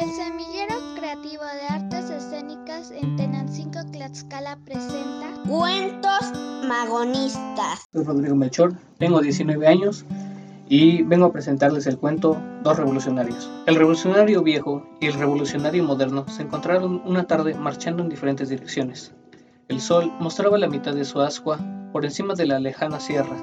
El Semillero Creativo de Artes Escénicas en Tenancingo, Tlaxcala presenta Cuentos Magonistas. Soy Rodrigo Melchor, tengo 19 años y vengo a presentarles el cuento Dos Revolucionarios. El revolucionario viejo y el revolucionario moderno se encontraron una tarde marchando en diferentes direcciones. El sol mostraba la mitad de su ascua por encima de la lejana sierra.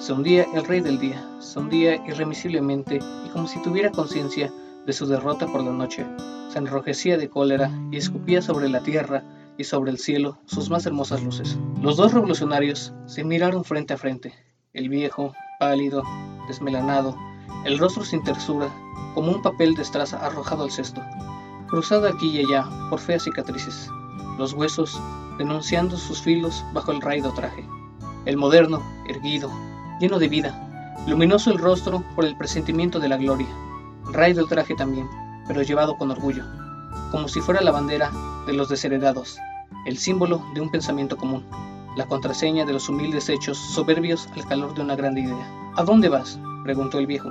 Se hundía el rey del día, se hundía irremisiblemente y como si tuviera conciencia de su derrota por la noche. Se enrojecía de cólera y escupía sobre la tierra y sobre el cielo sus más hermosas luces. Los dos revolucionarios se miraron frente a frente. El viejo, pálido, desmelanado, el rostro sin tersura, como un papel de estraza arrojado al cesto, cruzado aquí y allá por feas cicatrices, los huesos denunciando sus filos bajo el raído traje. El moderno, erguido, lleno de vida, luminoso el rostro por el presentimiento de la gloria, Ray del traje también, pero llevado con orgullo, como si fuera la bandera de los desheredados, el símbolo de un pensamiento común, la contraseña de los humildes hechos soberbios al calor de una grande idea. ¿A dónde vas? preguntó el viejo.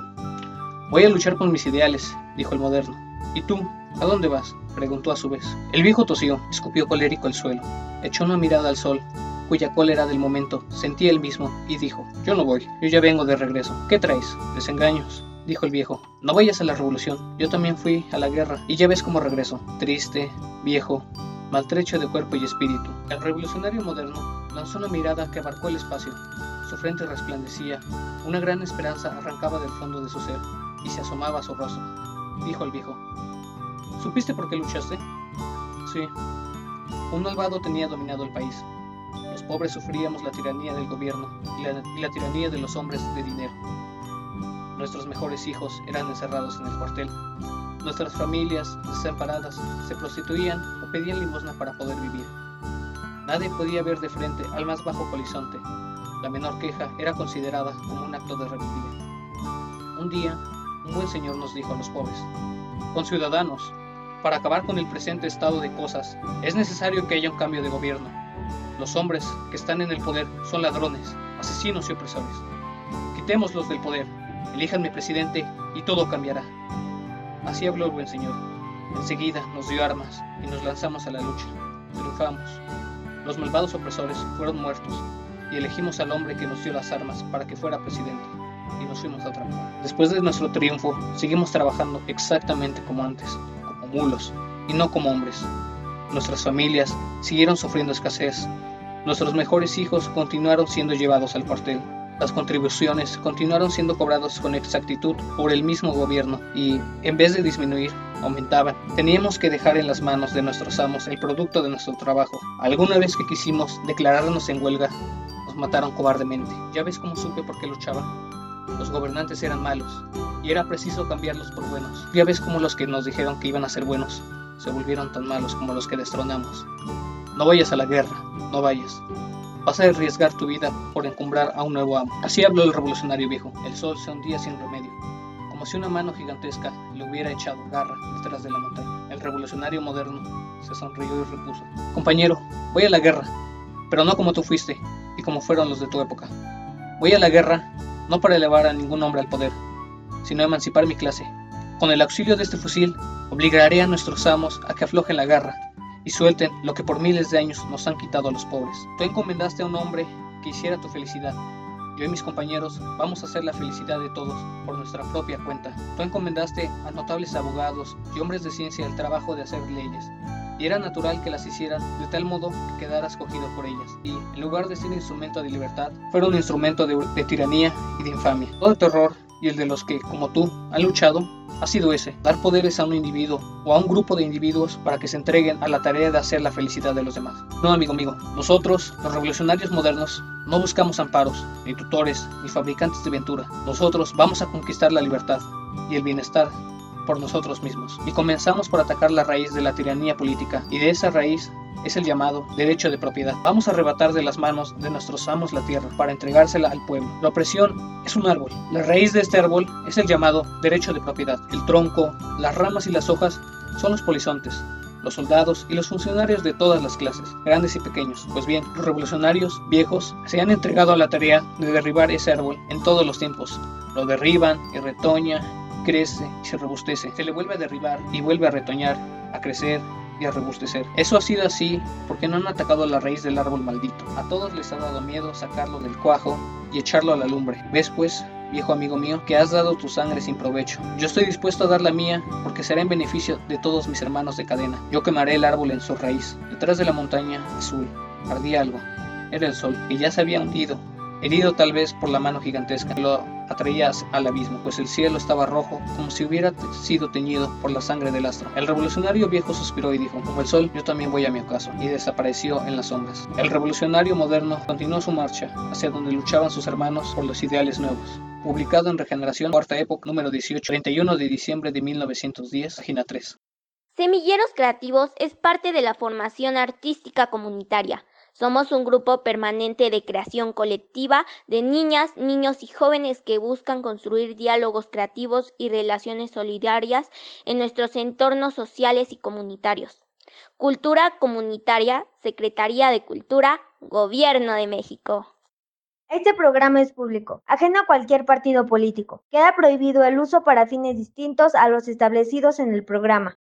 Voy a luchar por mis ideales, dijo el moderno. ¿Y tú? ¿A dónde vas? preguntó a su vez. El viejo tosió, escupió colérico el suelo, echó una mirada al sol, cuya cólera del momento sentía él mismo, y dijo, Yo no voy, yo ya vengo de regreso. ¿Qué traes? Desengaños, dijo el viejo. No vayas a la revolución, yo también fui a la guerra, y ya ves cómo regreso, triste, viejo, maltrecho de cuerpo y espíritu. El revolucionario moderno lanzó una mirada que abarcó el espacio. Su frente resplandecía, una gran esperanza arrancaba del fondo de su ser, y se asomaba a su rostro. Dijo el viejo, ¿supiste por qué luchaste? Sí. Un malvado tenía dominado el país. Los pobres sufríamos la tiranía del gobierno y la, y la tiranía de los hombres de dinero. Nuestros mejores hijos eran encerrados en el cuartel. Nuestras familias, desamparadas, se prostituían o pedían limosna para poder vivir. Nadie podía ver de frente al más bajo polizonte. La menor queja era considerada como un acto de rebeldía. Un día, un buen señor nos dijo a los pobres, conciudadanos, para acabar con el presente estado de cosas, es necesario que haya un cambio de gobierno. Los hombres que están en el poder son ladrones, asesinos y opresores. Quitémoslos del poder Elíjanme presidente y todo cambiará. Así habló el buen señor. Enseguida nos dio armas y nos lanzamos a la lucha. Triunfamos. Los malvados opresores fueron muertos y elegimos al hombre que nos dio las armas para que fuera presidente y nos fuimos a trabajar. Después de nuestro triunfo, seguimos trabajando exactamente como antes, como mulos y no como hombres. Nuestras familias siguieron sufriendo escasez. Nuestros mejores hijos continuaron siendo llevados al cuartel las contribuciones continuaron siendo cobradas con exactitud por el mismo gobierno y, en vez de disminuir, aumentaban. Teníamos que dejar en las manos de nuestros amos el producto de nuestro trabajo. Alguna vez que quisimos declararnos en huelga, nos mataron cobardemente. ¿Ya ves cómo supe por qué luchaba? Los gobernantes eran malos y era preciso cambiarlos por buenos. Ya ves cómo los que nos dijeron que iban a ser buenos se volvieron tan malos como los que destronamos. No vayas a la guerra, no vayas. Vas a arriesgar tu vida por encumbrar a un nuevo amo. Así habló el revolucionario viejo. El sol se hundía sin remedio, como si una mano gigantesca le hubiera echado garra detrás de la montaña. El revolucionario moderno se sonrió y repuso. Compañero, voy a la guerra, pero no como tú fuiste y como fueron los de tu época. Voy a la guerra no para elevar a ningún hombre al poder, sino emancipar mi clase. Con el auxilio de este fusil, obligaré a nuestros amos a que aflojen la garra y suelten lo que por miles de años nos han quitado a los pobres. Tú encomendaste a un hombre que hiciera tu felicidad. Yo y mis compañeros vamos a hacer la felicidad de todos por nuestra propia cuenta. Tú encomendaste a notables abogados y hombres de ciencia el trabajo de hacer leyes. Y era natural que las hicieran de tal modo que quedara escogido por ellas. Y, en lugar de ser instrumento de libertad, fuera un instrumento de, tiranía y de infamia. Todo terror y el de los que, como tú, han luchado, ha sido ese, dar poderes a un individuo o a un grupo de individuos para que se entreguen a la tarea de hacer la felicidad de los demás. No, amigo mío, nosotros, los revolucionarios modernos, no buscamos amparos, ni tutores, ni fabricantes de ventura. Nosotros vamos a conquistar la libertad y el bienestar por nosotros mismos. Y comenzamos por atacar la raíz de la tiranía política, y de esa raíz es el llamado derecho de propiedad. Vamos a arrebatar de las manos de nuestros amos la tierra para entregársela al pueblo. La opresión es un árbol. La raíz de este árbol es el llamado derecho de propiedad. El tronco, las ramas y las hojas son los polizontes, los soldados y los funcionarios de todas las clases, grandes y pequeños. Pues bien, los revolucionarios viejos se han entregado a la tarea de derribar ese árbol en todos los tiempos. Lo derriban y retoña crece y se robustece. Se le vuelve a derribar y vuelve a retoñar, a crecer y a robustecer. Eso ha sido así porque no han atacado la raíz del árbol maldito. A todos les ha dado miedo sacarlo del cuajo y echarlo a la lumbre. ¿Ves pues? viejo amigo mío, que has dado tu sangre sin provecho. Yo estoy dispuesto a dar la mía porque será en beneficio de todos mis hermanos de cadena. Yo quemaré el árbol en su raíz. Detrás de la montaña azul ardía algo. Era el sol, y ya se había hundido, herido tal vez por la mano gigantesca. Lo atraías al abismo, pues el cielo estaba rojo, como si hubiera sido teñido por la sangre del astro. El revolucionario viejo suspiró y dijo, como el sol, yo también voy a mi ocaso, y desapareció en las sombras. El revolucionario moderno continuó su marcha hacia donde luchaban sus hermanos por los ideales nuevos. Publicado en Regeneración, cuarta época, número 18, 31 de diciembre de 1910, página 3. Semilleros Creativos es parte de la formación artística comunitaria somos un grupo permanente de creación colectiva de niñas, niños y jóvenes que buscan construir diálogos creativos y relaciones solidarias en nuestros entornos sociales y comunitarios. Cultura Comunitaria, Secretaría de Cultura, Gobierno de México. Este programa es público, ajeno a cualquier partido político. Queda prohibido el uso para fines distintos a los establecidos en el programa.